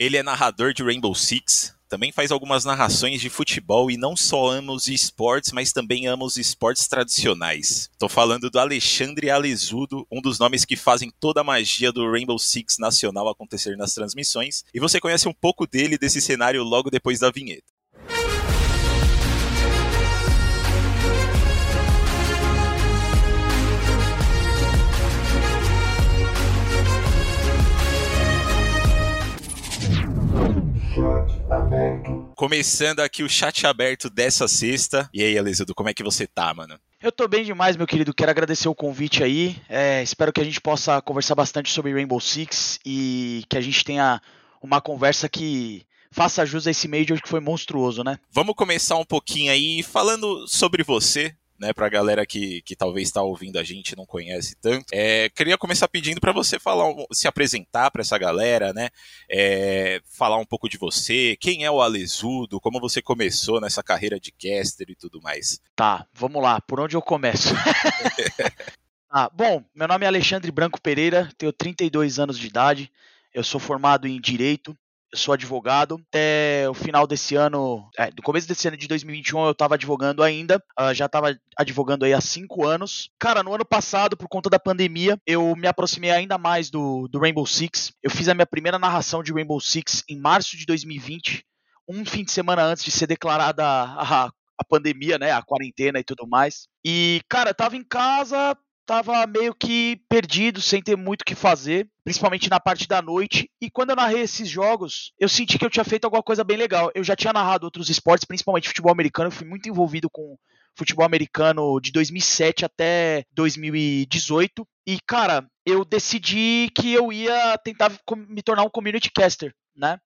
Ele é narrador de Rainbow Six, também faz algumas narrações de futebol e não só ama os esportes, mas também ama os esportes tradicionais. Tô falando do Alexandre Alesudo, um dos nomes que fazem toda a magia do Rainbow Six nacional acontecer nas transmissões, e você conhece um pouco dele desse cenário logo depois da vinheta. Começando aqui o chat aberto dessa sexta. E aí, Alesudo, como é que você tá, mano? Eu tô bem demais, meu querido. Quero agradecer o convite aí. É, espero que a gente possa conversar bastante sobre Rainbow Six e que a gente tenha uma conversa que faça jus a esse Major que foi monstruoso, né? Vamos começar um pouquinho aí falando sobre você, né, pra galera que, que talvez está ouvindo a gente não conhece tanto. É, queria começar pedindo para você falar, se apresentar para essa galera, né? É, falar um pouco de você, quem é o Alesudo, como você começou nessa carreira de caster e tudo mais. Tá, vamos lá, por onde eu começo? ah, bom, meu nome é Alexandre Branco Pereira, tenho 32 anos de idade, eu sou formado em Direito, eu sou advogado. Até o final desse ano, é, no começo desse ano de 2021, eu estava advogando ainda. Uh, já estava advogando aí há cinco anos. Cara, no ano passado, por conta da pandemia, eu me aproximei ainda mais do, do Rainbow Six. Eu fiz a minha primeira narração de Rainbow Six em março de 2020, um fim de semana antes de ser declarada a, a pandemia, né, a quarentena e tudo mais. E, cara, eu tava em casa, tava meio que perdido, sem ter muito o que fazer, principalmente na parte da noite. E quando eu narrei esses jogos, eu senti que eu tinha feito alguma coisa bem legal. Eu já tinha narrado outros esportes, principalmente futebol americano, eu fui muito envolvido com futebol americano de 2007 até 2018. E, cara, eu decidi que eu ia tentar me tornar um community caster, né?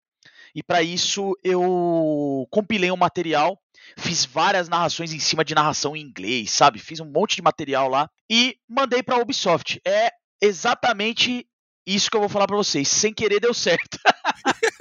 E para isso eu compilei um material fiz várias narrações em cima de narração em inglês, sabe? Fiz um monte de material lá e mandei para a Ubisoft. É exatamente isso que eu vou falar para vocês. Sem querer deu certo.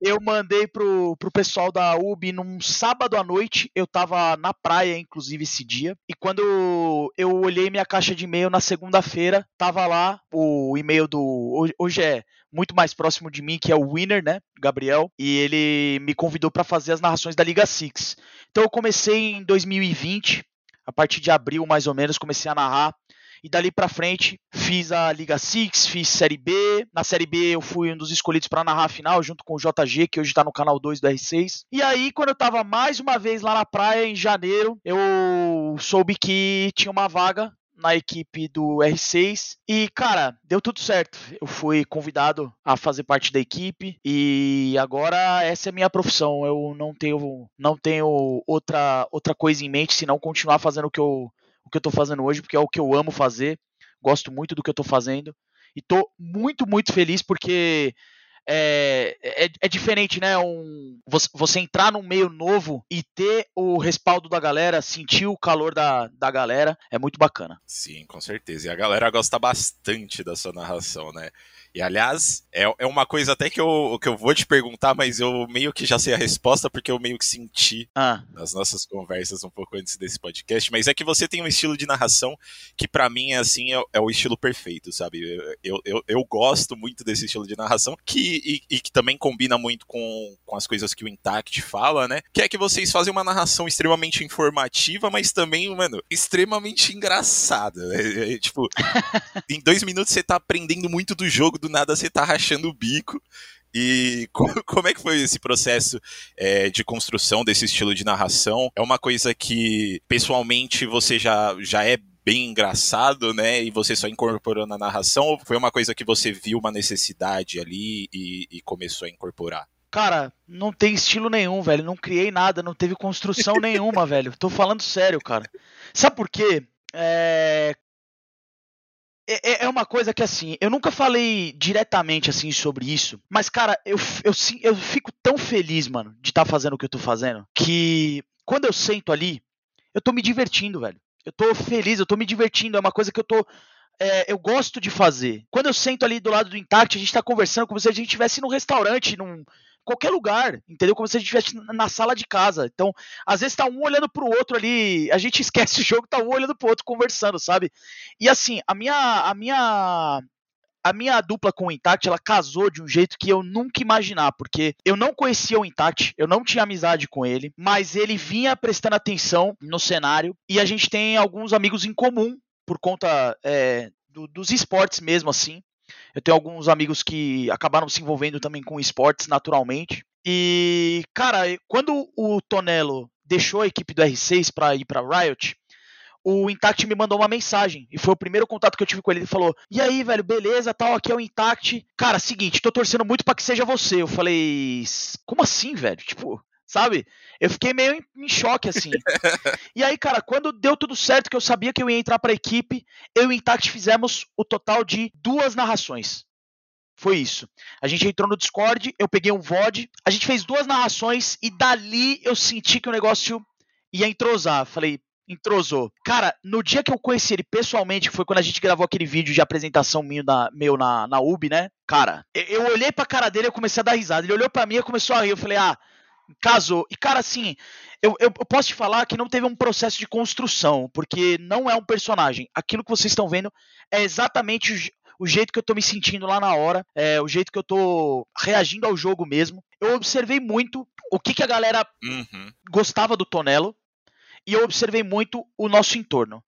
eu mandei pro, pro pessoal da UB num sábado à noite. Eu tava na praia, inclusive, esse dia. E quando eu olhei minha caixa de e-mail na segunda-feira, tava lá o e-mail do. Hoje é muito mais próximo de mim, que é o Winner, né? Gabriel. E ele me convidou para fazer as narrações da Liga Six. Então eu comecei em 2020. A partir de abril, mais ou menos, comecei a narrar e dali para frente fiz a Liga Six, fiz Série B. Na Série B eu fui um dos escolhidos para narrar a final junto com o JG, que hoje tá no canal 2 do R6. E aí, quando eu tava mais uma vez lá na praia em janeiro, eu soube que tinha uma vaga na equipe do R6 e, cara, deu tudo certo. Eu fui convidado a fazer parte da equipe e agora essa é a minha profissão. Eu não tenho, não tenho outra, outra coisa em mente senão continuar fazendo o que eu o que eu tô fazendo hoje, porque é o que eu amo fazer, gosto muito do que eu tô fazendo, e tô muito, muito feliz porque é, é, é, diferente, né? Um, você, você, entrar num meio novo e ter o respaldo da galera, sentir o calor da, da galera, é muito bacana. Sim, com certeza. E a galera gosta bastante da sua narração, né? E aliás, é, é uma coisa até que eu, que eu vou te perguntar, mas eu meio que já sei a resposta, porque eu meio que senti ah. nas nossas conversas um pouco antes desse podcast. Mas é que você tem um estilo de narração que, para mim, é assim, é, é, o estilo perfeito, sabe? Eu, eu, eu gosto muito desse estilo de narração, que, e, e, que também combina muito com, com as coisas que o Intact fala, né? Que é que vocês fazem uma narração extremamente informativa, mas também, mano, extremamente engraçada. Né? É, tipo, em dois minutos você tá aprendendo muito do jogo do nada você tá rachando o bico. E como é que foi esse processo é, de construção desse estilo de narração? É uma coisa que, pessoalmente, você já, já é bem engraçado, né? E você só incorporou na narração? Ou foi uma coisa que você viu uma necessidade ali e, e começou a incorporar? Cara, não tem estilo nenhum, velho. Não criei nada, não teve construção nenhuma, velho. Tô falando sério, cara. Sabe por quê? É, é, é, uma coisa que, assim, eu nunca falei diretamente, assim, sobre isso, mas, cara, eu, eu, eu fico tão feliz, mano, de estar tá fazendo o que eu tô fazendo, que quando eu sento ali, eu tô me divertindo, velho. Eu tô feliz, eu tô me divertindo, é uma coisa que eu tô é, eu gosto de fazer. Quando eu sento ali do lado do Intact, a gente tá conversando como se a gente estivesse num restaurante, num, qualquer lugar, entendeu? Como se a gente estivesse na sala de casa. Então, às vezes tá um olhando pro outro ali, a gente esquece o jogo, tá um olhando pro outro conversando, sabe? E assim, a minha a minha a minha dupla com o Intact, ela casou de um jeito que eu nunca imaginar, porque eu não conhecia o Intact, eu não tinha amizade com ele, mas ele vinha prestando atenção no cenário e a gente tem alguns amigos em comum por conta é, do, dos esportes mesmo, assim. Eu tenho alguns amigos que acabaram se envolvendo também com esportes naturalmente. E, cara, quando o Tonelo deixou a equipe do R6 para ir para Riot, o Intact me mandou uma mensagem. E foi o primeiro contato que eu tive com ele. Ele falou: E aí, velho, beleza, tal, aqui é o Intact. Cara, seguinte, tô torcendo muito para que seja você. Eu falei: Como assim, velho? Tipo, sabe? Eu fiquei meio em, em choque, assim. e aí, cara, quando deu tudo certo, que eu sabia que eu ia entrar pra equipe, eu e o Intact fizemos o total de duas narrações. Foi isso. A gente entrou no Discord, eu peguei um VOD, a gente fez duas narrações e dali eu senti que o negócio ia entrosar. Falei, entrosou. Cara, no dia que eu conheci ele pessoalmente, que foi quando a gente gravou aquele vídeo de apresentação meu na, meu na, na UB, né? Cara, eu, eu olhei pra cara dele e comecei a dar risada. Ele olhou pra mim e começou a rir. Eu falei, ah, casou. E, cara, assim, eu, eu, eu, posso te falar que não teve um processo de construção, porque não é um personagem. Aquilo que vocês estão vendo é exatamente o, o jeito que eu tô me sentindo lá na hora, é o jeito que eu tô reagindo ao jogo mesmo. Eu observei muito o que, que a galera uhum. gostava do Tonelo e eu observei muito o nosso entorno.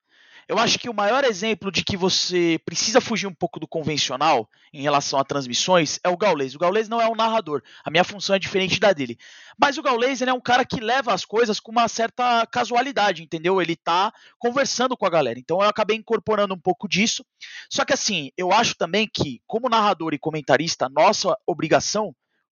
Eu acho que o maior exemplo de que você precisa fugir um pouco do convencional em relação a transmissões é o Gaules. O Gaules não é um narrador. A minha função é diferente da dele. Mas o Gaules ele é um cara que leva as coisas com uma certa casualidade, entendeu? Ele tá conversando com a galera. Então eu acabei incorporando um pouco disso. Só que assim, eu acho também que, como narrador e comentarista, nossa obrigação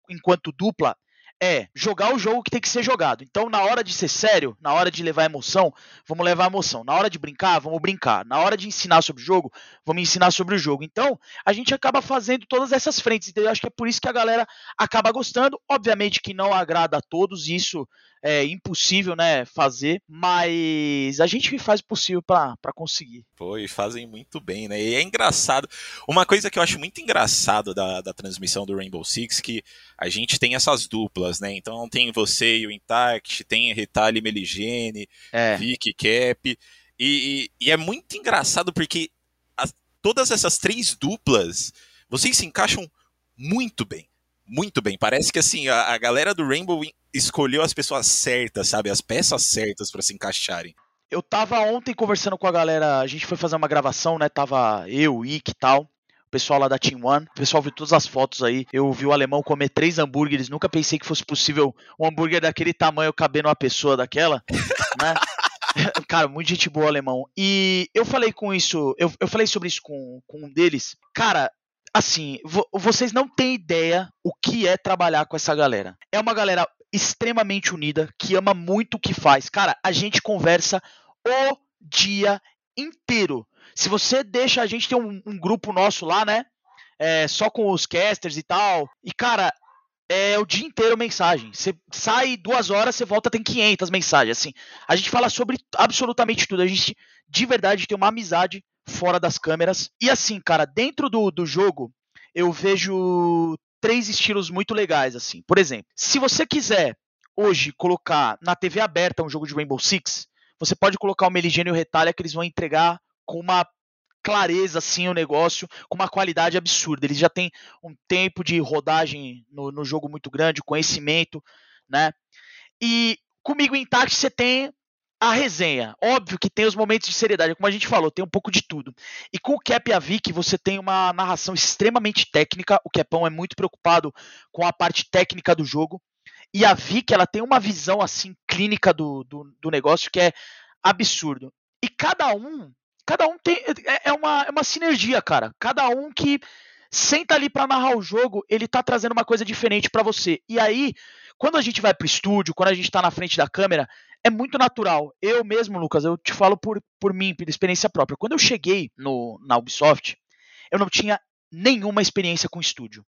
enquanto dupla é jogar o jogo que tem que ser jogado. Então, na hora de ser sério, na hora de levar emoção, vamos levar emoção. Na hora de brincar, vamos brincar. Na hora de ensinar sobre o jogo, vamos ensinar sobre o jogo. Então, a gente acaba fazendo todas essas frentes. Então, eu acho que é por isso que a galera acaba gostando. Obviamente que não agrada a todos, isso é impossível, né, fazer, mas a gente faz o possível para conseguir. Pô, e fazem muito bem, né? E é engraçado. Uma coisa que eu acho muito engraçado da, da transmissão do Rainbow Six que a gente tem essas duplas, né? Então tem você e o Intact, tem Ritali Meligene, é. Vicky Cap. E, e, e, é muito engraçado porque as, todas essas três duplas vocês se encaixam muito bem. Muito bem. Parece que assim, a, a galera do Rainbow escolheu as pessoas certas, sabe? As peças certas para se encaixarem. Eu tava ontem conversando com a galera, a gente foi fazer uma gravação, né? Tava eu, Ike e tal. O pessoal lá da Team One, o pessoal viu todas as fotos aí. Eu vi o alemão comer três hambúrgueres. Nunca pensei que fosse possível um hambúrguer daquele tamanho caber numa pessoa daquela, né? Cara, muito gente boa, alemão. E eu falei com isso, eu, eu falei sobre isso com, com um deles. Cara, assim, vocês não têm ideia o que é trabalhar com essa galera. É uma galera extremamente unida, que ama muito o que faz. Cara, a gente conversa o dia inteiro. Se você deixa, a gente tem um, um grupo nosso lá, né? É, só com os casters e tal. E, cara, é o dia inteiro mensagem. Você sai duas horas, você volta, tem 500 mensagens. Assim, a gente fala sobre absolutamente tudo. A gente, de verdade, tem uma amizade fora das câmeras. E assim, cara, dentro do, do jogo, eu vejo três estilos muito legais, assim. Por exemplo, se você quiser hoje colocar na TV aberta um jogo de Rainbow Six, você pode colocar o Meligênio e o Retalha que eles vão entregar com uma clareza assim o negócio, com uma qualidade absurda. Eles já têm um tempo de rodagem no, no jogo muito grande, conhecimento, né? E comigo em Tact você tem a resenha. Óbvio que tem os momentos de seriedade, como a gente falou, tem um pouco de tudo. E com o Cap e a Vic, você tem uma narração extremamente técnica. O Capão é muito preocupado com a parte técnica do jogo. E a Vic, ela tem uma visão assim clínica do, do, do negócio que é absurdo. E cada um, cada um tem é, é uma, é uma sinergia, cara. Cada um que senta ali para narrar o jogo, ele tá trazendo uma coisa diferente para você. E aí, quando a gente vai pro estúdio, quando a gente tá na frente da câmera, é muito natural. Eu mesmo, Lucas, eu te falo por, por mim, por experiência própria. Quando eu cheguei no, na Ubisoft, eu não tinha nenhuma experiência com estúdio.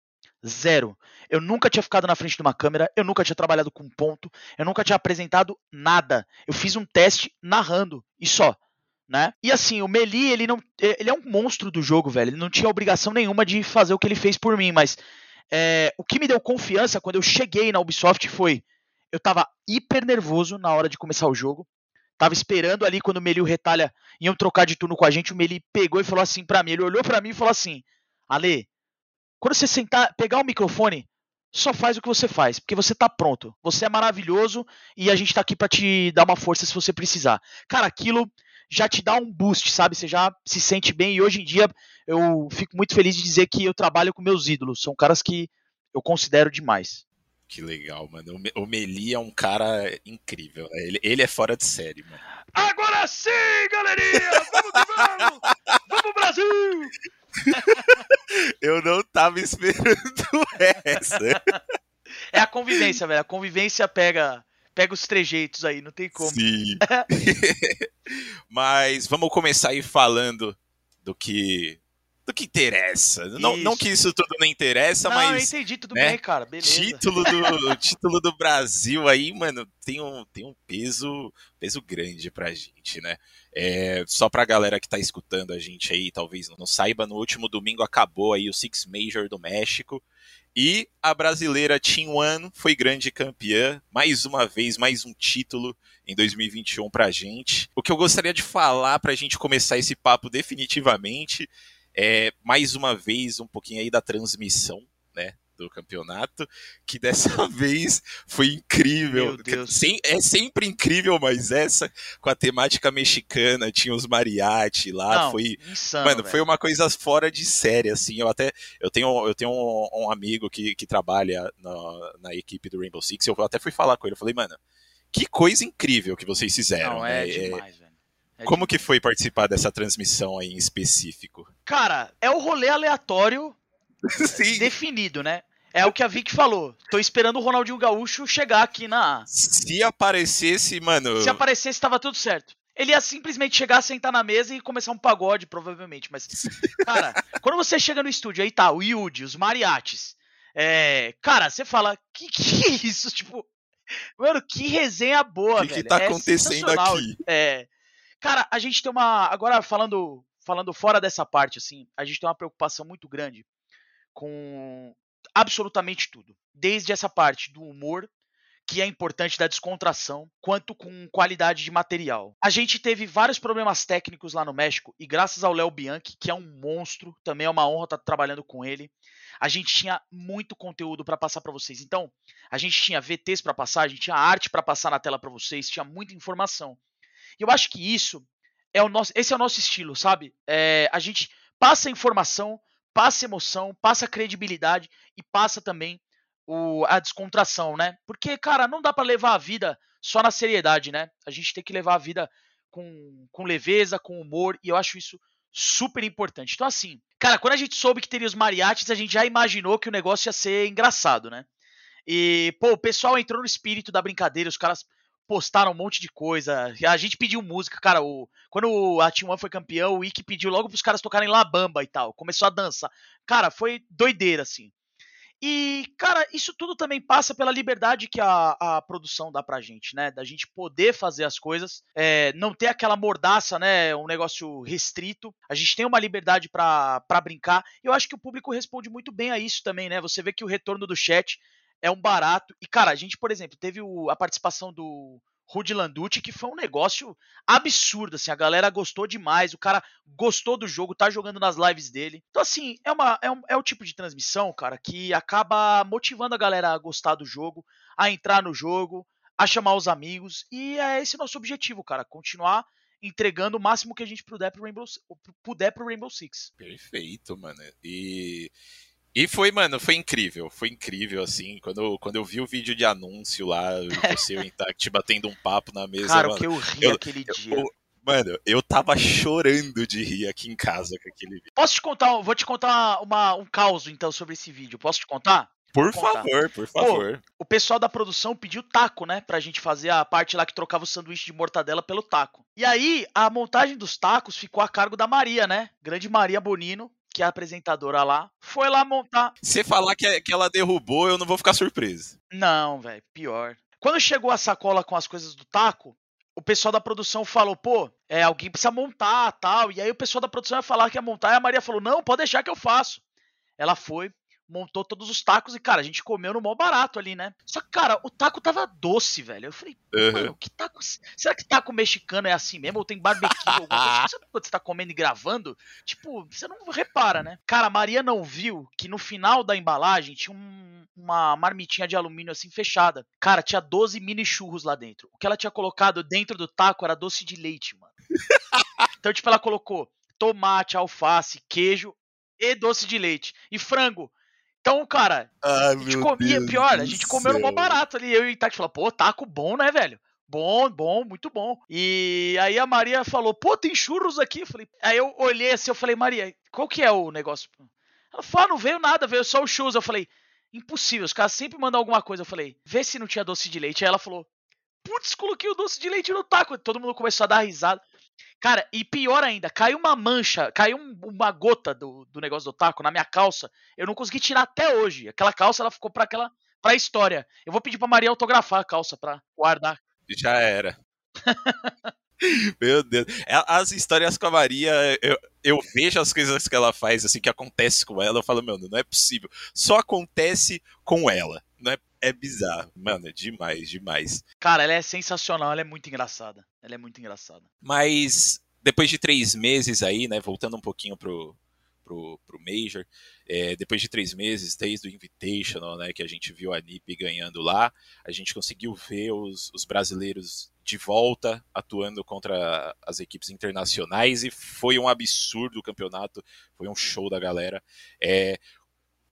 Zero. Eu nunca tinha ficado na frente de uma câmera, eu nunca tinha trabalhado com ponto, eu nunca tinha apresentado nada. Eu fiz um teste narrando e só. Né? E assim, o Meli, ele não. Ele é um monstro do jogo, velho. Ele não tinha obrigação nenhuma de fazer o que ele fez por mim, mas é, o que me deu confiança quando eu cheguei na Ubisoft foi eu tava hiper nervoso na hora de começar o jogo. Tava esperando ali quando o Meli e o Retalha iam trocar de turno com a gente. O Meli pegou e falou assim para mim. Ele olhou para mim e falou assim: Ale, quando você sentar, pegar o microfone, só faz o que você faz, porque você tá pronto. Você é maravilhoso e a gente tá aqui para te dar uma força se você precisar. Cara, aquilo já te dá um boost, sabe? Você já se sente bem e hoje em dia eu fico muito feliz de dizer que eu trabalho com meus ídolos. São caras que eu considero demais. Que legal, mano. O Meli é um cara incrível. Né? Ele, ele é fora de série, mano. Agora sim, galerinha! Vamos que vamos! Vamos, Brasil! Eu não tava esperando essa. É a convivência, velho. A convivência pega pega os trejeitos aí, não tem como. Sim. Mas vamos começar aí falando do que do que interessa. Não, não que isso tudo não interessa, não, mas. Eu entendi, tudo né, bem, cara. Beleza. Título do, título do Brasil aí, mano, tem um, tem um peso, peso grande pra gente, né? É, só pra galera que tá escutando a gente aí, talvez não saiba, no último domingo acabou aí o Six Major do México. E a brasileira Team One foi grande campeã, mais uma vez, mais um título em 2021 pra gente. O que eu gostaria de falar pra gente começar esse papo definitivamente é, mais uma vez, um pouquinho aí da transmissão, né? Do campeonato, que dessa vez foi incrível. Sem, é sempre incrível, mas essa, com a temática mexicana, tinha os mariachi lá, Não, foi. Insano, mano, velho. foi uma coisa fora de série, assim. Eu até. Eu tenho, eu tenho um, um amigo que, que trabalha na, na equipe do Rainbow Six, eu até fui falar com ele, eu falei, mano, que coisa incrível que vocês fizeram. Não, é né? demais, é, velho. É Como que foi participar dessa transmissão aí em específico? Cara, é o rolê aleatório definido, né? É o que a Vic falou. Tô esperando o Ronaldinho Gaúcho chegar aqui na. Se aparecesse, mano. Se aparecesse, tava tudo certo. Ele ia simplesmente chegar, sentar na mesa e começar um pagode, provavelmente. Mas, cara, quando você chega no estúdio, aí tá o Yudi, os mariachis. É, cara, você fala, que que é isso? Tipo, mano, que resenha boa, que velho. O que tá é acontecendo aqui? É, Cara, a gente tem uma. Agora, falando, falando fora dessa parte, assim, a gente tem uma preocupação muito grande com absolutamente tudo. Desde essa parte do humor, que é importante da descontração, quanto com qualidade de material. A gente teve vários problemas técnicos lá no México e graças ao Léo Bianchi, que é um monstro, também é uma honra estar trabalhando com ele. A gente tinha muito conteúdo para passar para vocês. Então, a gente tinha VTs para passar, a gente tinha arte para passar na tela para vocês, tinha muita informação. E eu acho que isso é o nosso, esse é o nosso estilo, sabe? É, a gente passa informação, passa emoção, passa credibilidade e passa também o, a descontração, né? Porque, cara, não dá para levar a vida só na seriedade, né? A gente tem que levar a vida com, com leveza, com humor, e eu acho isso super importante. Então, assim, cara, quando a gente soube que teria os mariachis, a gente já imaginou que o negócio ia ser engraçado, né? E, pô, o pessoal entrou no espírito da brincadeira, os caras postaram um monte de coisa. A gente pediu música, cara. O, quando a Team One foi campeão, o Ikki pediu logo pros caras tocarem La Bamba e tal. Começou a dança. Cara, foi doideira, assim. E, cara, isso tudo também passa pela liberdade que a, a produção dá pra gente, né? Da gente poder fazer as coisas, é, não ter aquela mordaça, né? Um negócio restrito. A gente tem uma liberdade para brincar. Eu acho que o público responde muito bem a isso também, né? Você vê que o retorno do chat é um barato. E, cara, a gente, por exemplo, teve o, a participação do Rudy Landucci, que foi um negócio absurdo, assim, a galera gostou demais, o cara gostou do jogo, tá jogando nas lives dele. Então, assim, é, uma, é, um, é o tipo de transmissão, cara, que acaba motivando a galera a gostar do jogo, a entrar no jogo, a chamar os amigos, e é esse nosso objetivo, cara, continuar entregando o máximo que a gente puder pro Rainbow, puder pro Rainbow Six. Perfeito, mano. E e foi, mano, foi incrível. Foi incrível, assim. Quando, quando eu vi o vídeo de anúncio lá, você e o Intact batendo um papo na mesa. Cara, mano, que eu ri eu, aquele eu, dia. Eu, mano, eu tava chorando de rir aqui em casa com aquele vídeo. Posso te contar, vou te contar uma, um caos, então, sobre esse vídeo. Posso te contar? Por favor, por favor. Pô, o pessoal da produção pediu taco, né? Pra gente fazer a parte lá que trocava o sanduíche de mortadela pelo taco. E aí, a montagem dos tacos ficou a cargo da Maria, né? Grande Maria Bonino, que é a apresentadora lá, foi lá montar. Se falar que, que ela derrubou, eu não vou ficar surpreso. Não, velho, pior. Quando chegou a sacola com as coisas do taco, o pessoal da produção falou, pô, é, alguém precisa montar tal. E aí o pessoal da produção ia falar que ia montar, e a Maria falou, não, pode deixar que eu faço. Ela foi, montou todos os tacos e, cara, a gente comeu no mó barato ali, né? Só que, cara, o taco tava doce, velho. Eu falei, uhum. mano, que taco. Será que taco mexicano é assim mesmo? Ou tem barbecue? alguma coisa? quando você tá comendo e gravando? Tipo, você não repara, né? Cara, a Maria não viu que no final da embalagem tinha um, uma marmitinha de alumínio assim fechada. Cara, tinha 12 mini churros lá dentro. O que ela tinha colocado dentro do taco era doce de leite, mano. então, tipo, ela colocou tomate, alface, queijo e doce de leite. E frango. Então, cara, Ai, a gente comia, Deus pior, a gente comeu no mó barato ali. Eu e o Tati falou, pô, taco bom, né, velho? Bom, bom, muito bom. E aí a Maria falou, pô, tem churros aqui. Eu falei, aí eu olhei assim, eu falei, Maria, qual que é o negócio? Ela falou, ah, não veio nada, veio só o churros. Eu falei, impossível, os caras sempre mandam alguma coisa. Eu falei, vê se não tinha doce de leite. Aí ela falou, putz, coloquei o doce de leite no taco. Todo mundo começou a dar risada. Cara, e pior ainda, caiu uma mancha, caiu uma gota do, do negócio do taco na minha calça. Eu não consegui tirar até hoje. Aquela calça, ela ficou para aquela pra história. Eu vou pedir pra Maria autografar a calça pra guardar. Já era. Meu Deus. É, as histórias com a Maria, eu, eu vejo as coisas que ela faz, assim, que acontece com ela, eu falo, meu, não é possível. Só acontece com ela. Não é, é bizarro. Mano, é demais, demais. Cara, ela é sensacional, ela é muito engraçada. Ela é muito engraçada. Mas depois de três meses aí, né, voltando um pouquinho pro, pro, pro Major, é, depois de três meses, desde o Invitational, né, que a gente viu a NIP ganhando lá, a gente conseguiu ver os, os brasileiros de volta atuando contra as equipes internacionais e foi um absurdo o campeonato, foi um show da galera. É,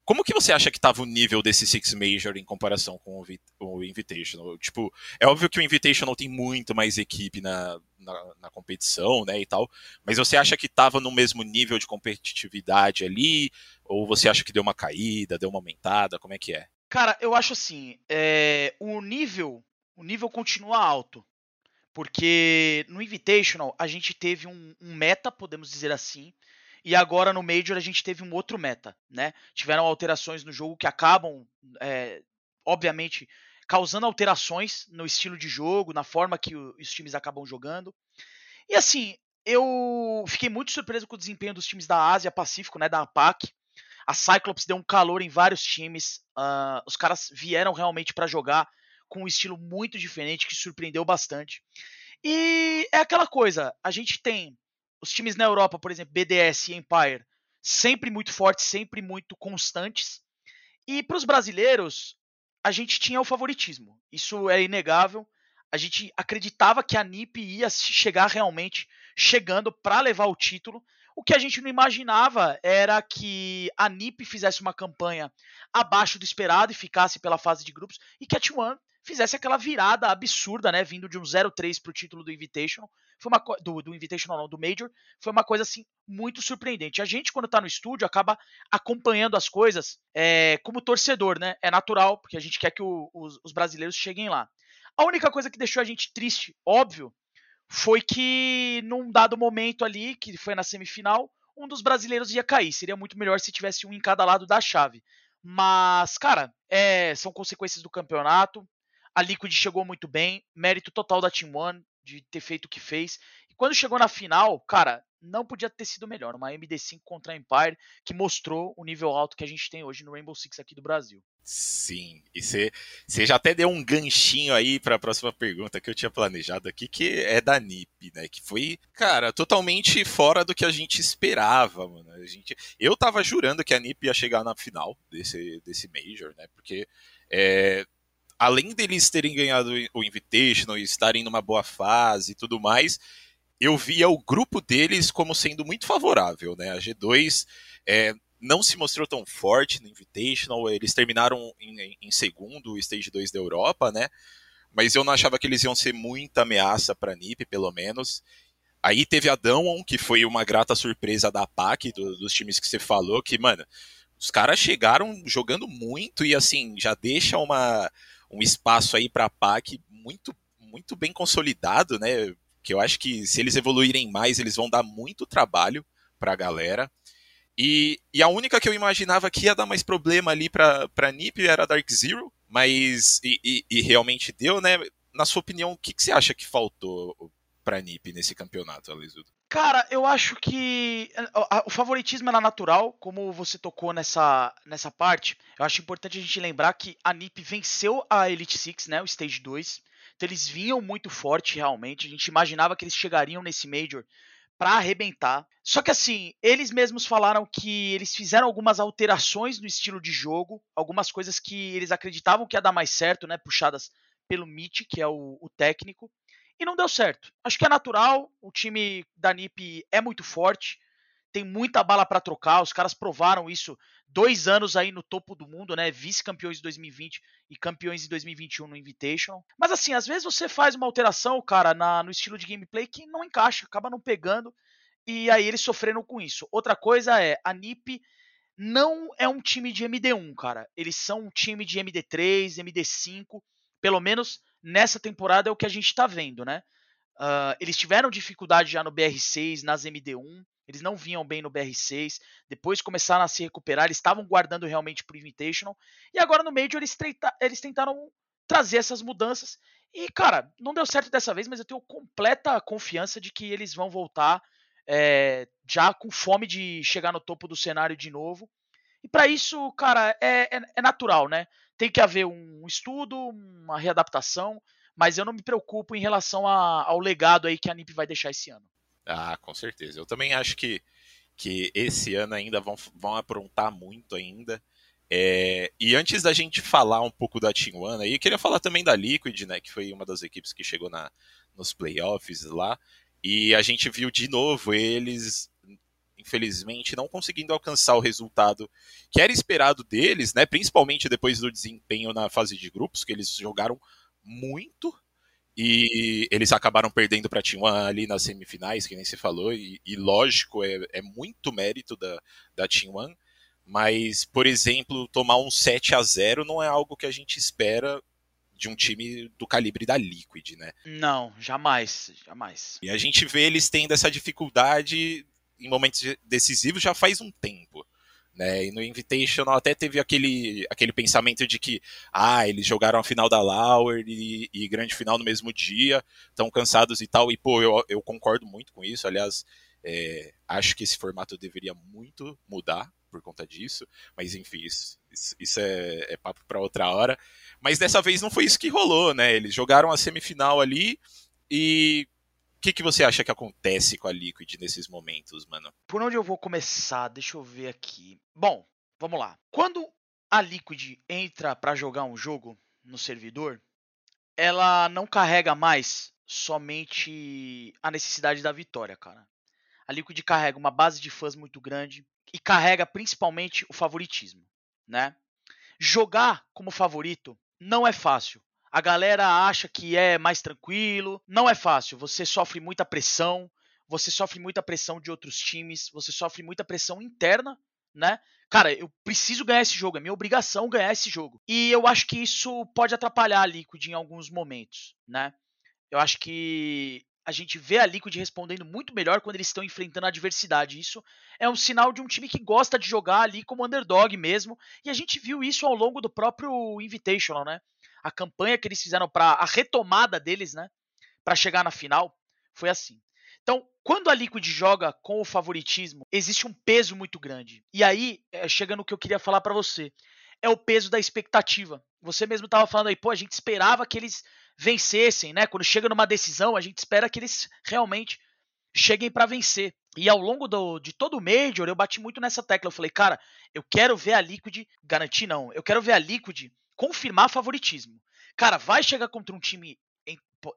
como que você acha que estava o nível desse Six Major em comparação com o, o, Invitational? Tipo, é óbvio que o Invitational tem muito mais equipe na, na, na competição, né, e tal, mas você acha que estava no mesmo nível de competitividade ali? Ou você acha que deu uma caída, deu uma aumentada? Como é que é? Cara, eu acho assim, é, o nível, o nível continua alto, porque no Invitational a gente teve um, um meta, podemos dizer assim, e agora no Major a gente teve um outro meta, né? Tiveram alterações no jogo que acabam, é, obviamente, causando alterações no estilo de jogo, na forma que os times acabam jogando. E assim, eu fiquei muito surpreso com o desempenho dos times da Ásia Pacífico, né, da APAC. A Cyclops deu um calor em vários times. Uh, os caras vieram realmente para jogar com um estilo muito diferente que surpreendeu bastante. E é aquela coisa, a gente tem os times na Europa, por exemplo, BDS e Empire, sempre muito fortes, sempre muito constantes. E para os brasileiros, a gente tinha o favoritismo. Isso é inegável. A gente acreditava que a NiP ia chegar realmente chegando para levar o título. O que a gente não imaginava era que a NiP fizesse uma campanha abaixo do esperado e ficasse pela fase de grupos e que a T1 fizesse aquela virada absurda, né, vindo de um 0-3 pro título do Invitational, foi uma do, do Invitational não, do Major, foi uma coisa assim muito surpreendente. A gente quando tá no estúdio acaba acompanhando as coisas é, como torcedor, né? É natural, porque a gente quer que o, os, os brasileiros cheguem lá. A única coisa que deixou a gente triste, óbvio, foi que num dado momento ali, que foi na semifinal, um dos brasileiros ia cair. Seria muito melhor se tivesse um em cada lado da chave. Mas, cara, é, são consequências do campeonato. A Liquid chegou muito bem, mérito total da Team One de ter feito o que fez. E quando chegou na final, cara, não podia ter sido melhor. Uma MD5 contra a Empire que mostrou o nível alto que a gente tem hoje no Rainbow Six aqui do Brasil. Sim, e você já até deu um ganchinho aí para a próxima pergunta que eu tinha planejado aqui, que é da NiP, né? Que foi, cara, totalmente fora do que a gente esperava, mano. A gente, eu tava jurando que a NiP ia chegar na final desse, desse Major, né? Porque é, além deles terem ganhado o Invitational e estarem numa boa fase e tudo mais, eu via o grupo deles como sendo muito favorável, né? A G2 é, não se mostrou tão forte no Invitational, eles terminaram em, em segundo, o Stage 2 da Europa, né? Mas eu não achava que eles iam ser muita ameaça para a NiP, pelo menos. Aí teve a Damwon, que foi uma grata surpresa da PAC, do, dos times que você falou, que, mano, os caras chegaram jogando muito e, assim, já deixa uma, um espaço aí para a PAC muito, muito bem consolidado, né? Que eu acho que se eles evoluírem mais, eles vão dar muito trabalho para a galera. E, e, a única que eu imaginava que ia dar mais problema ali para a NiP era a Dark Zero, mas e, e, e, realmente deu, né? Na sua opinião, o que, que você acha que faltou para a NiP nesse campeonato, Alisudo? Cara, eu acho que o favoritismo era natural, como você tocou nessa, nessa parte. Eu acho importante a gente lembrar que a NiP venceu a Elite Six, né, o Stage 2. Então eles vinham muito forte realmente. A gente imaginava que eles chegariam nesse Major para arrebentar. Só que assim, eles mesmos falaram que eles fizeram algumas alterações no estilo de jogo, algumas coisas que eles acreditavam que ia dar mais certo, né, puxadas pelo Mitch, que é o, o técnico e não deu certo. Acho que é natural, o time da NiP é muito forte, tem muita bala para trocar, os caras provaram isso dois anos aí no topo do mundo, né? Vice-campeões em 2020 e campeões em 2021 no Invitational. Mas assim, às vezes você faz uma alteração, cara, na, no estilo de gameplay que não encaixa, acaba não pegando, e aí eles sofreram com isso. Outra coisa é, a NiP não é um time de MD1, cara. Eles são um time de MD3, MD5, pelo menos nessa temporada é o que a gente está vendo, né? Uh, eles tiveram dificuldade já no BR6, nas MD1, eles não vinham bem no BR6, depois começaram a se recuperar, eles estavam guardando realmente pro Invitational, e agora no Major eles, eles tentaram trazer essas mudanças, e cara, não deu certo dessa vez, mas eu tenho completa confiança de que eles vão voltar é, já com fome de chegar no topo do cenário de novo, e para isso, cara, é, é, é natural, né? Tem que haver um estudo, uma readaptação, mas eu não me preocupo em relação a, ao legado aí que a NIP vai deixar esse ano. Ah, com certeza. Eu também acho que, que esse ano ainda vão, vão aprontar muito ainda. É, e antes da gente falar um pouco da Team One, aí, eu queria falar também da Liquid, né, que foi uma das equipes que chegou na, nos playoffs lá. E a gente viu de novo eles infelizmente, não conseguindo alcançar o resultado que era esperado deles, né? Principalmente depois do desempenho na fase de grupos, que eles jogaram muito e eles acabaram perdendo para Team One ali nas semifinais, que nem se falou, e, e lógico, é, é, muito mérito da, da Team One, mas, por exemplo, tomar um 7 a 0 não é algo que a gente espera de um time do calibre da Liquid, né? Não, jamais, jamais. E a gente vê eles tendo essa dificuldade em momentos decisivos já faz um tempo. Né? E no Invitational até teve aquele, aquele pensamento de que ah, eles jogaram a final da Lauer e, e grande final no mesmo dia, estão cansados e tal. E pô, eu, eu concordo muito com isso. Aliás, é, acho que esse formato deveria muito mudar por conta disso. Mas enfim, isso, isso, é, é papo para outra hora. Mas dessa vez não foi isso que rolou, né? Eles jogaram a semifinal ali e que, que você acha que acontece com a Liquid nesses momentos, mano? Por onde eu vou começar? Deixa eu ver aqui. Bom, vamos lá. Quando a Liquid entra para jogar um jogo no servidor, ela não carrega mais somente a necessidade da vitória, cara. A Liquid carrega uma base de fãs muito grande e carrega principalmente o favoritismo, né? Jogar como favorito não é fácil. A galera acha que é mais tranquilo. Não é fácil. Você sofre muita pressão. Você sofre muita pressão de outros times. Você sofre muita pressão interna, né? Cara, eu preciso ganhar esse jogo. É minha obrigação ganhar esse jogo. E eu acho que isso pode atrapalhar a Liquid em alguns momentos, né? Eu acho que a gente vê a Liquid respondendo muito melhor quando eles estão enfrentando a adversidade. Isso é um sinal de um time que gosta de jogar ali como underdog mesmo. E a gente viu isso ao longo do próprio Invitational, né? A campanha que eles fizeram para a retomada deles, né, para chegar na final, foi assim. Então, quando a Liquid joga com o favoritismo, existe um peso muito grande. E aí, é, chega no que eu queria falar para você, é o peso da expectativa. Você mesmo estava falando aí, pô, a gente esperava que eles vencessem, né? Quando chega numa decisão, a gente espera que eles realmente cheguem para vencer. E ao longo do, de todo o Major, eu bati muito nessa tecla. Eu falei, cara, eu quero ver a Liquid, garantir não, eu quero ver a Liquid confirmar favoritismo. Cara, vai chegar contra um time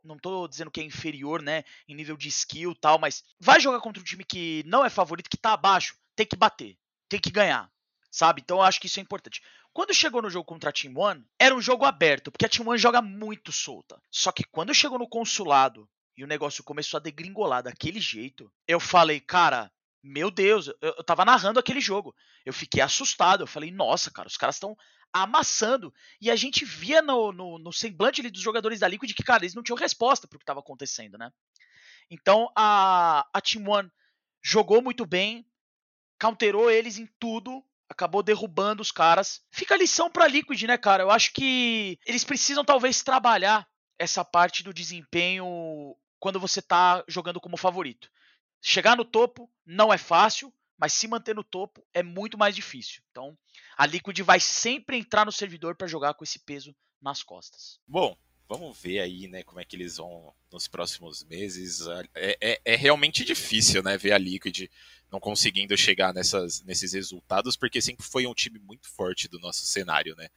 não tô dizendo que é inferior, né, em nível de skill tal, mas vai jogar contra um time que não é favorito, que tá abaixo, tem que bater, tem que ganhar, sabe? Então eu acho que isso é importante. Quando chegou no jogo contra a Team One, era um jogo aberto, porque a Team One joga muito solta. Só que quando chegou no consulado e o negócio começou a degringolar daquele jeito, eu falei, cara, meu Deus, eu, eu tava narrando aquele jogo. Eu fiquei assustado. Eu falei, nossa, cara, os caras estão amassando. E a gente via no, no, no semblante dos jogadores da Liquid que, cara, eles não tinham resposta pro que estava acontecendo, né? Então a, a Team One jogou muito bem, counterou eles em tudo, acabou derrubando os caras. Fica a lição pra Liquid, né, cara? Eu acho que eles precisam talvez trabalhar essa parte do desempenho quando você tá jogando como favorito. chegar no topo não é fácil, mas se manter no topo é muito mais difícil. Então, a Liquid vai sempre entrar no servidor para jogar com esse peso nas costas. Bom, vamos ver aí, né, como é que eles vão nos próximos meses. É, é, é realmente difícil, né, ver a Liquid não conseguindo chegar nessas, nesses resultados, porque sempre foi um time muito forte do nosso cenário, né?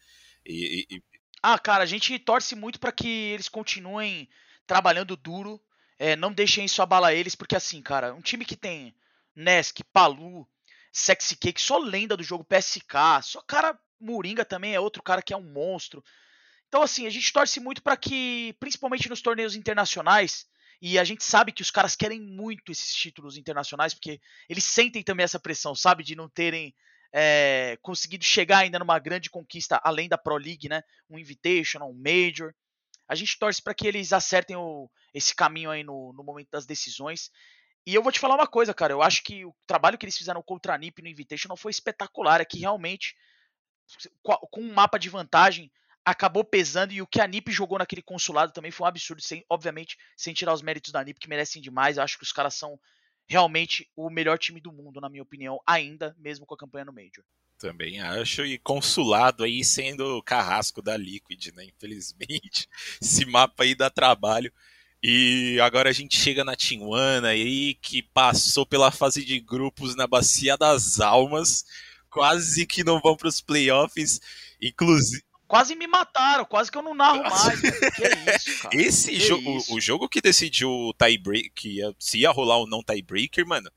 E, e... Ah, cara, a gente torce muito para que eles continuem trabalhando duro, é, não deixem isso abalar eles, porque assim, cara, um time que tem Nesk, Palu, Sexy Cake, só lenda do jogo PSK, só cara Moringa também é outro cara que é um monstro. Então, assim, a gente torce muito para que, principalmente nos torneios internacionais, e a gente sabe que os caras querem muito esses títulos internacionais, porque eles sentem também essa pressão, sabe? De não terem é, conseguido chegar ainda numa grande conquista além da Pro League, né? Um Invitational, um Major. A gente torce para que eles acertem o, esse caminho aí no, no, momento das decisões. E eu vou te falar uma coisa, cara. Eu acho que o trabalho que eles fizeram contra a NiP no Invitational foi espetacular. É que realmente, com um mapa de vantagem, acabou pesando e o que a NiP jogou naquele consulado também foi um absurdo, sem, obviamente, sem tirar os méritos da NiP, que merecem demais. Eu acho que os caras são realmente o melhor time do mundo, na minha opinião, ainda, mesmo com a campanha no Major. Também acho, e consulado aí sendo carrasco da Liquid, né? Infelizmente, esse mapa aí dá trabalho. E agora a gente chega na Tijuana aí, que passou pela fase de grupos na Bacia das Almas, quase que não vão para os playoffs, inclusive Quase me mataram, quase que eu não narro mais. que isso, cara. Esse que jogo, isso? o jogo que decidiu o tiebreak, se ia rolar ou não tiebreaker, mano,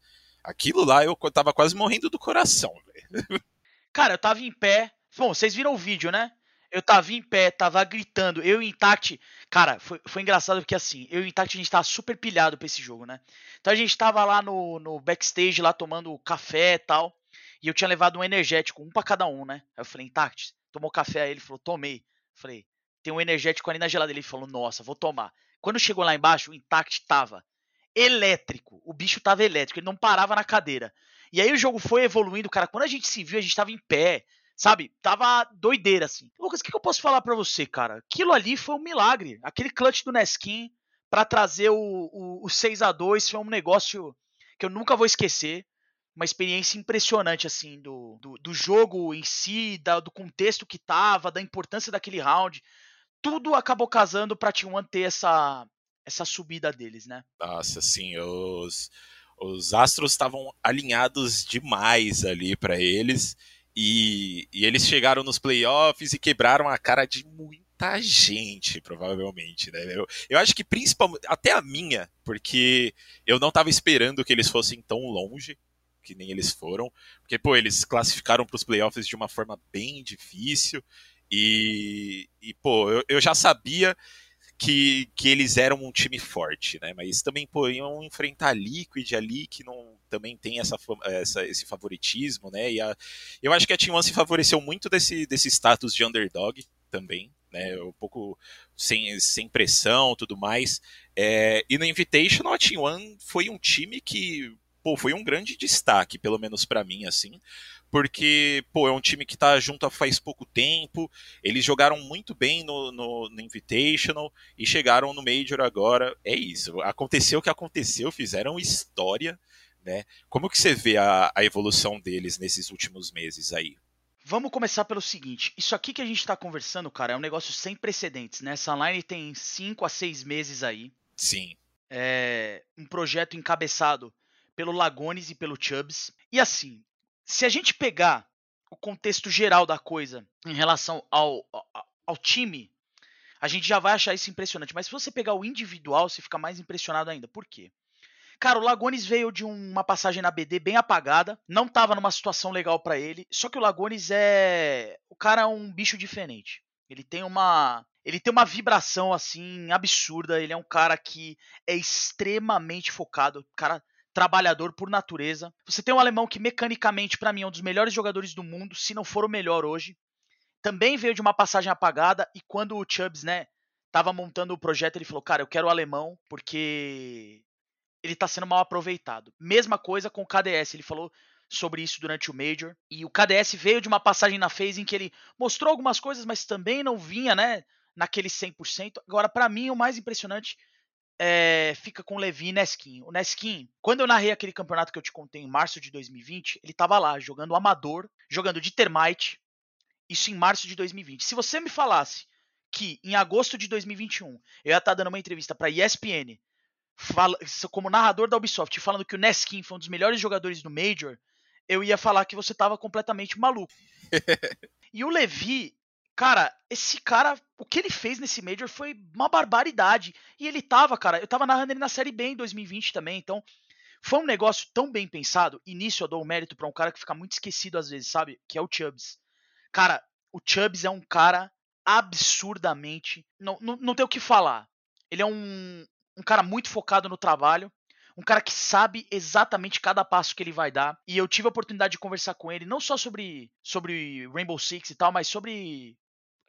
aquilo lá eu tava quase morrendo do coração, velho. Cara, eu tava em pé. Bom, vocês viram o vídeo, né? Eu tava em pé, tava gritando. Eu e Intact. Cara, foi, foi engraçado porque assim, eu e Intact a gente tava super pilhado pra esse jogo, né? Então a gente tava lá no, no backstage, lá tomando café e tal. E eu tinha levado um energético, um para cada um, né? Aí eu falei, Intact, tomou café aí, ele falou, tomei. Falei, tem um energético ali na geladeira. Ele falou, nossa, vou tomar. Quando chegou lá embaixo, o Intact tava elétrico. O bicho tava elétrico, ele não parava na cadeira. E aí o jogo foi evoluindo, cara. Quando a gente se viu, a gente tava em pé, sabe? Tava doideira, assim. Lucas, o que, que eu posso falar para você, cara? Aquilo ali foi um milagre. Aquele clutch do Neskin para trazer o, o, o 6 a 2 foi um negócio que eu nunca vou esquecer uma experiência impressionante, assim, do, do, do jogo em si, da, do contexto que tava, da importância daquele round. Tudo acabou casando pra T1 ter essa, essa subida deles, né? Nossa, sim, os, os astros estavam alinhados demais ali para eles. E, e, eles chegaram nos playoffs e quebraram a cara de muita gente, provavelmente, né? Eu, eu acho que principalmente, até a minha, porque eu não estava esperando que eles fossem tão longe que nem eles foram. Porque, pô, eles classificaram para os playoffs de uma forma bem difícil. E, e pô, eu, eu já sabia que, que eles eram um time forte, né? Mas também, pô, iam enfrentar a Liquid ali, que não também tem essa, essa, esse favoritismo, né? E a, eu acho que a Team se favoreceu muito desse, desse status de underdog também, né? Um pouco sem, sem pressão tudo mais. É, e no Invitational, a Team foi um time que pô, foi um grande destaque, pelo menos para mim, assim, porque, pô, é um time que tá junto há faz pouco tempo, eles jogaram muito bem no, no, no, Invitational e chegaram no Major agora, é isso, aconteceu o que aconteceu, fizeram história, né, como que você vê a, a evolução deles nesses últimos meses aí? Vamos começar pelo seguinte, isso aqui que a gente está conversando, cara, é um negócio sem precedentes, né, essa line tem 5 a 6 meses aí. Sim. É um projeto encabeçado pelo Lagones e pelo Chubbs. E assim, se a gente pegar o contexto geral da coisa em relação ao, ao, ao time, a gente já vai achar isso impressionante. Mas se você pegar o individual, você fica mais impressionado ainda. Por quê? Cara, o Lagones veio de uma passagem na BD bem apagada, não tava numa situação legal para ele. Só que o Lagones é. O cara é um bicho diferente. Ele tem uma. Ele tem uma vibração assim absurda. Ele é um cara que é extremamente focado. Cara trabalhador por natureza. Você tem um alemão que mecanicamente para mim é um dos melhores jogadores do mundo, se não for o melhor hoje. Também veio de uma passagem apagada e quando o Chubbs, né, tava montando o projeto, ele falou: "Cara, eu quero o alemão porque ele tá sendo mal aproveitado". Mesma coisa com o KDS, ele falou sobre isso durante o Major. E o KDS veio de uma passagem na phase em que ele mostrou algumas coisas, mas também não vinha, né, naquele 100%. Agora, para mim, o mais impressionante é, fica com o Levi e Neskin. O Neskin, quando eu narrei aquele campeonato que eu te contei em março de 2020, ele tava lá jogando amador, jogando de termite, isso em março de 2020. Se você me falasse que em agosto de 2021 eu ia estar tá dando uma entrevista para ESPN fala, como narrador da Ubisoft falando que o Neskin foi um dos melhores jogadores do Major, eu ia falar que você tava completamente maluco. e o Levi, cara, esse cara, o que ele fez nesse Major foi uma barbaridade. E ele tava, cara, eu tava narrando ele na Série B em 2020 também, então foi um negócio tão bem pensado. Nisso eu dou o mérito para um cara que fica muito esquecido às vezes, sabe? Que é o Chubbs. Cara, o Chubbs é um cara absurdamente. Não, não, não tem o que falar. Ele é um, um cara muito focado no trabalho, um cara que sabe exatamente cada passo que ele vai dar. E eu tive a oportunidade de conversar com ele, não só sobre, sobre Rainbow Six e tal, mas sobre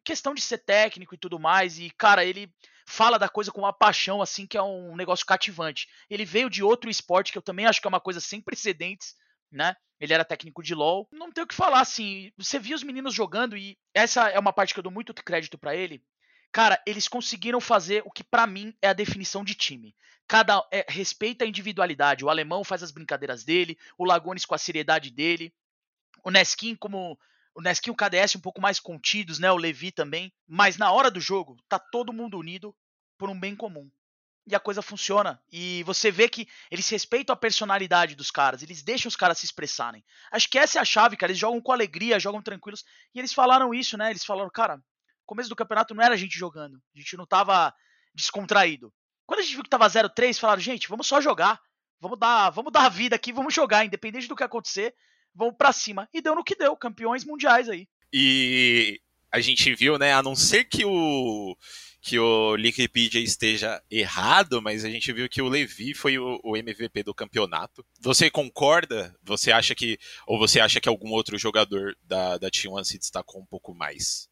questão de ser técnico e tudo mais. E, cara, ele fala da coisa com uma paixão, assim, que é um negócio cativante. Ele veio de outro esporte que eu também acho que é uma coisa sem precedentes, né? Ele era técnico de LoL. Não tem o que falar, assim. Você via os meninos jogando e essa é uma parte que eu dou muito crédito para ele. Cara, eles conseguiram fazer o que para mim é a definição de time. Cada é, respeita a individualidade. O alemão faz as brincadeiras dele, o Lagones com a seriedade dele, o Neskin como o Neskin e o KDS um pouco mais contidos, né? O Levi também. Mas na hora do jogo, tá todo mundo unido por um bem comum. E a coisa funciona. E você vê que eles respeitam a personalidade dos caras, eles deixam os caras se expressarem. Acho que essa é a chave, cara. Eles jogam com alegria, jogam tranquilos. E eles falaram isso, né? Eles falaram, cara, começo do campeonato não era a gente jogando. A gente não tava descontraído. Quando a gente viu que tava 0-3, falaram, gente, vamos só jogar. Vamos dar, vamos dar a vida aqui, vamos jogar, independente do que acontecer, vamos para cima. E deu no que deu, campeões mundiais aí. E a gente viu, né, a não ser que o que o Wikipedia esteja errado, mas a gente viu que o Levi foi o, o, MVP do campeonato. Você concorda? Você acha que ou você acha que algum outro jogador da da T1 se destacou um pouco mais?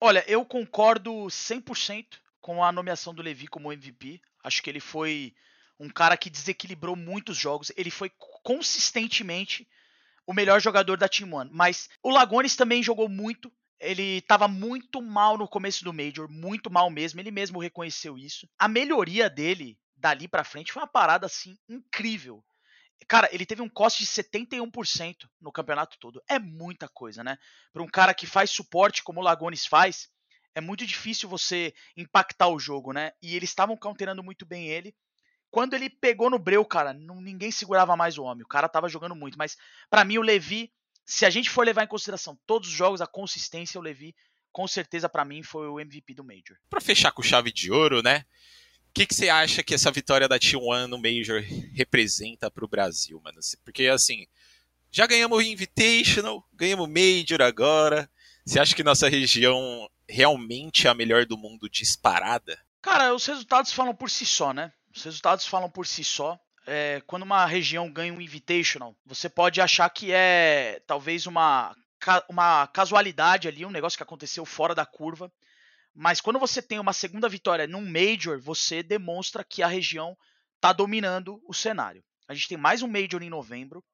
Olha, eu concordo 100% com a nomeação do Levi como MVP. Acho que ele foi um cara que desequilibrou muitos jogos. Ele foi consistentemente o melhor jogador da Team One. Mas o Lagones também jogou muito. Ele estava muito mal no começo do Major, muito mal mesmo. Ele mesmo reconheceu isso. A melhoria dele dali para frente foi uma parada assim incrível. Cara, ele teve um coste de 71% no campeonato todo. É muita coisa, né? Para um cara que faz suporte como o Lagones faz, é muito difícil você impactar o jogo, né? E eles estavam counterando muito bem ele. Quando ele pegou no breu, cara, não, ninguém segurava mais o homem. O cara tava jogando muito. Mas para mim, o Levi, se a gente for levar em consideração todos os jogos, a consistência, o Levi, com certeza para mim foi o MVP do Major. Para fechar com chave de ouro, né? O que, que você acha que essa vitória da T1 no Major representa para o Brasil, mano? Porque, assim, já ganhamos o Invitational, ganhamos o Major agora. Você acha que nossa região realmente é a melhor do mundo disparada? Cara, os resultados falam por si só, né? Os resultados falam por si só. É, quando uma região ganha um Invitational, você pode achar que é talvez uma, uma casualidade ali, um negócio que aconteceu fora da curva. Mas quando você tem uma segunda vitória num Major, você demonstra que a região está dominando o cenário. A gente tem mais um Major em novembro.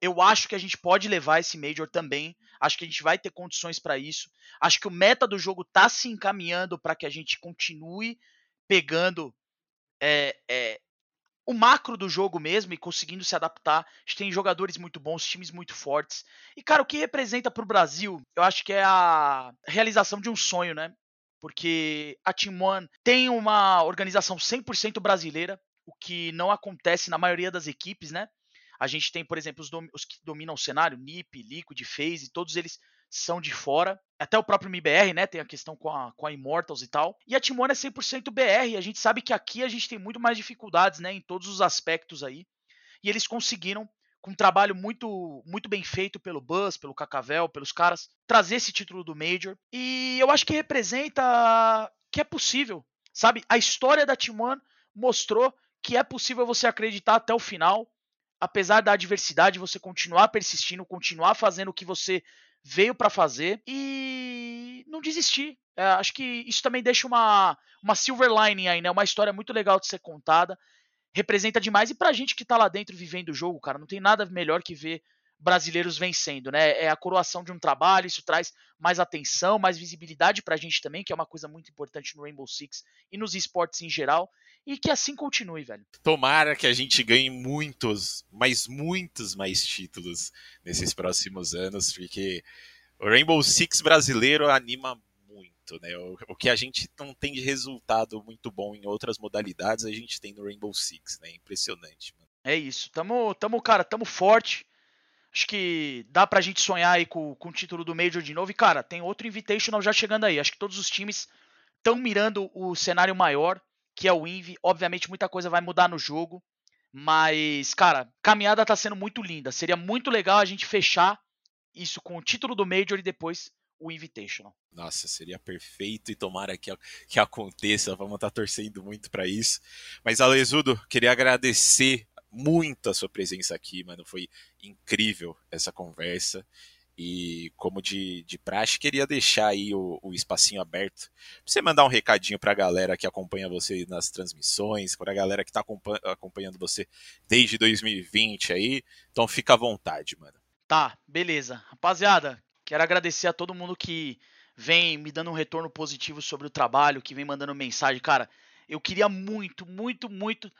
Eu acho que a gente pode levar esse Major também. Acho que a gente vai ter condições para isso. Acho que o meta do jogo está se encaminhando para que a gente continue pegando é, é, o macro do jogo mesmo e conseguindo se adaptar. A gente tem jogadores muito bons, times muito fortes. E, cara, o que representa para o Brasil, eu acho que é a realização de um sonho, né? porque a Team One tem uma organização 100% brasileira, o que não acontece na maioria das equipes, né? A gente tem, por exemplo, os, os que dominam o cenário, NiP, Liquid, FaZe, todos eles são de fora. Até o próprio MBR, né? Tem a questão com a, com a Immortals e tal. E a Team One é 100% BR. A gente sabe que aqui a gente tem muito mais dificuldades, né? Em todos os aspectos aí. E eles conseguiram com um trabalho muito muito bem feito pelo Buzz, pelo Cacavel, pelos caras, trazer esse título do Major. E eu acho que representa que é possível, sabe? A história da Team One mostrou que é possível você acreditar até o final, apesar da adversidade, você continuar persistindo, continuar fazendo o que você veio para fazer e não desistir. É, acho que isso também deixa uma, uma silver lining aí, né? Uma história muito legal de ser contada representa demais. E pra gente que tá lá dentro vivendo o jogo, cara, não tem nada melhor que ver brasileiros vencendo, né? É a coroação de um trabalho, isso traz mais atenção, mais visibilidade pra gente também, que é uma coisa muito importante no Rainbow Six e nos esportes em geral. E que assim continue, velho. Tomara que a gente ganhe muitos, mas muitos mais títulos nesses próximos anos, porque o Rainbow Six brasileiro anima muito, né? O, o, que a gente não tem de resultado muito bom em outras modalidades, a gente tem no Rainbow Six, né? Impressionante, mano. É isso. Tamo, tamo, cara, tamo forte. Acho que dá pra gente sonhar aí com, com o título do Major de novo. E, cara, tem outro Invitational já chegando aí. Acho que todos os times estão mirando o cenário maior, que é o Invi. Obviamente, muita coisa vai mudar no jogo. Mas, cara, caminhada tá sendo muito linda. Seria muito legal a gente fechar isso com o título do Major e depois o Invitational. Nossa, seria perfeito e tomara que, que aconteça. Vamos estar tá torcendo muito para isso. Mas, Alesudo, queria agradecer muito a sua presença aqui, mano. Foi incrível essa conversa. E como de, de praxe, queria deixar aí o, o espacinho aberto pra você mandar um recadinho pra galera que acompanha você nas transmissões, pra galera que tá acompanhando você desde 2020 aí. Então fica à vontade, mano. Tá, beleza. Rapaziada, quero agradecer a todo mundo que vem me dando um retorno positivo sobre o trabalho, que vem mandando mensagem. Cara, eu queria muito, muito, muito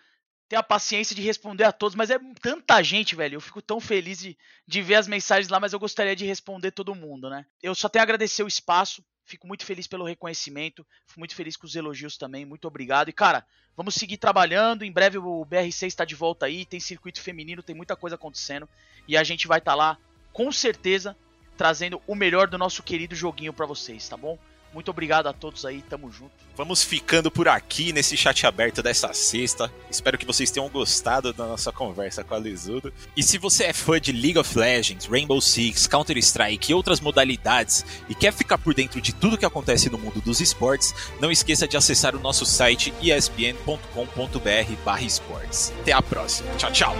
ter a paciência de responder a todos, mas é tanta gente, velho. Eu fico tão feliz de, de ver as mensagens lá, mas eu gostaria de responder todo mundo, né? Eu só tenho a agradecer o espaço, fico muito feliz pelo reconhecimento, fico muito feliz com os elogios também, muito obrigado. E, cara, vamos seguir trabalhando. Em breve o BR6 está de volta aí, tem circuito feminino, tem muita coisa acontecendo. E a gente vai estar tá lá, com certeza, trazendo o melhor do nosso querido joguinho para vocês, tá bom? Muito obrigado a todos aí, tamo junto. Vamos ficando por aqui nesse chat aberto dessa sexta. Espero que vocês tenham gostado da nossa conversa com a Lizudo. E se você é fã de League of Legends, Rainbow Six, Counter-Strike e outras modalidades e quer ficar por dentro de tudo que acontece no mundo dos esportes, não esqueça de acessar o nosso site espn.com.br/esportes. Até a próxima. Tchau, tchau.